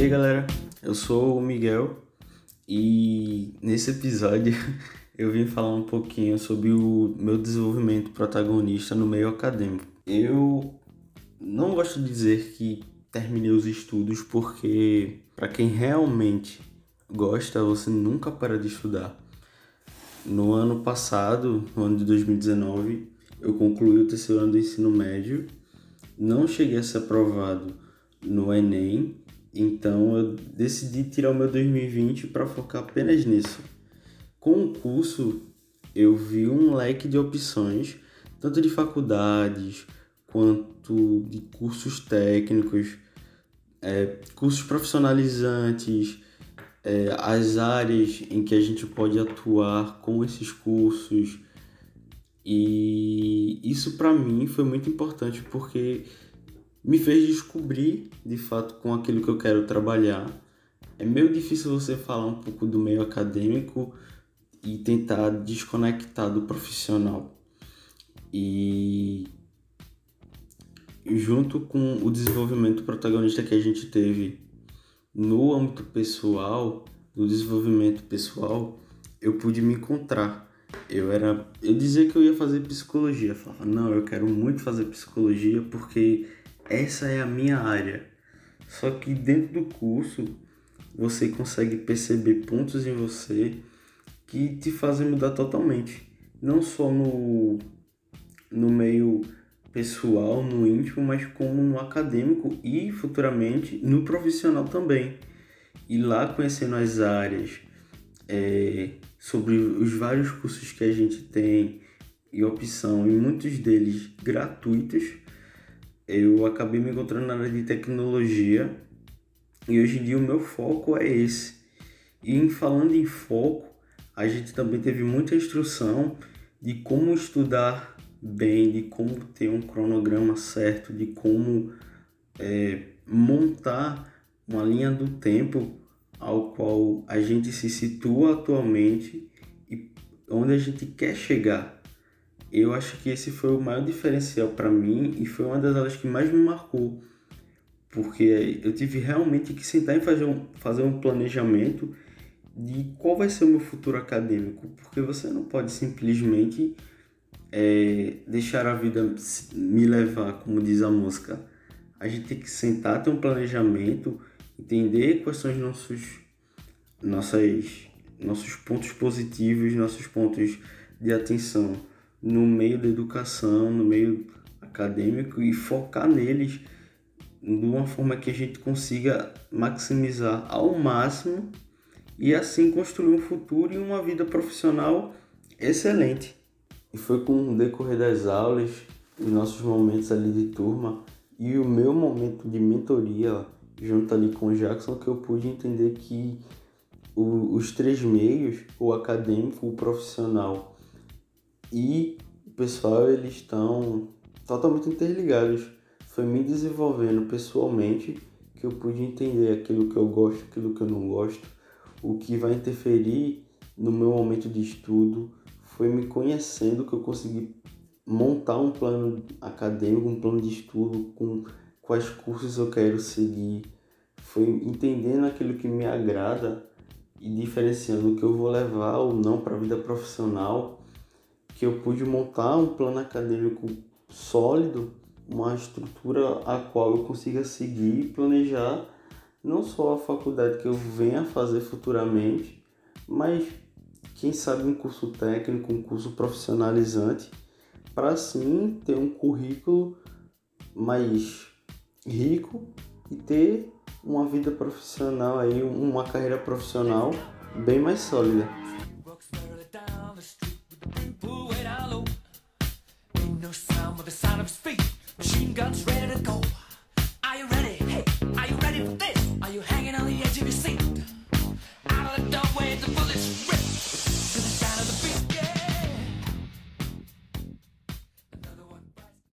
aí galera, eu sou o Miguel e nesse episódio eu vim falar um pouquinho sobre o meu desenvolvimento protagonista no meio acadêmico. Eu não gosto de dizer que terminei os estudos porque para quem realmente gosta, você nunca para de estudar. No ano passado, no ano de 2019, eu concluí o terceiro ano do ensino médio, não cheguei a ser aprovado no Enem, então eu decidi tirar o meu 2020 para focar apenas nisso. Com o curso, eu vi um leque de opções, tanto de faculdades quanto de cursos técnicos, é, cursos profissionalizantes, é, as áreas em que a gente pode atuar com esses cursos. E isso para mim foi muito importante porque me fez descobrir de fato com aquilo que eu quero trabalhar. É meio difícil você falar um pouco do meio acadêmico e tentar desconectar do profissional. E junto com o desenvolvimento protagonista que a gente teve no âmbito pessoal, no desenvolvimento pessoal, eu pude me encontrar. Eu era, eu dizia que eu ia fazer psicologia, eu falava, não, eu quero muito fazer psicologia porque essa é a minha área. Só que dentro do curso você consegue perceber pontos em você que te fazem mudar totalmente, não só no no meio pessoal, no íntimo, mas como no acadêmico e futuramente no profissional também. E lá conhecendo as áreas, é, sobre os vários cursos que a gente tem e opção, e muitos deles gratuitos, eu acabei me encontrando na área de tecnologia e hoje em dia o meu foco é esse. E falando em foco, a gente também teve muita instrução de como estudar bem, de como ter um cronograma certo, de como é, montar uma linha do tempo ao qual a gente se situa atualmente e onde a gente quer chegar. Eu acho que esse foi o maior diferencial para mim e foi uma das aulas que mais me marcou, porque eu tive realmente que sentar e fazer um, fazer um planejamento de qual vai ser o meu futuro acadêmico, porque você não pode simplesmente é, deixar a vida me levar, como diz a música. A gente tem que sentar, ter um planejamento, entender quais são os nossos, nossas, nossos pontos positivos, nossos pontos de atenção no meio da educação, no meio acadêmico e focar neles de uma forma que a gente consiga maximizar ao máximo e assim construir um futuro e uma vida profissional excelente. E foi com o decorrer das aulas, os nossos momentos ali de turma e o meu momento de mentoria junto ali com o Jackson que eu pude entender que o, os três meios, o acadêmico, o profissional e o pessoal, eles estão totalmente interligados. Foi me desenvolvendo pessoalmente que eu pude entender aquilo que eu gosto, aquilo que eu não gosto, o que vai interferir no meu momento de estudo, foi me conhecendo que eu consegui montar um plano acadêmico, um plano de estudo com quais cursos eu quero seguir. Foi entendendo aquilo que me agrada e diferenciando o que eu vou levar ou não para a vida profissional, que eu pude montar um plano acadêmico sólido, uma estrutura a qual eu consiga seguir e planejar não só a faculdade que eu venha fazer futuramente, mas quem sabe um curso técnico, um curso profissionalizante, para sim ter um currículo mais rico e ter uma vida profissional aí, uma carreira profissional bem mais sólida. no sound but the sound of his feet. Machine guns ready to go.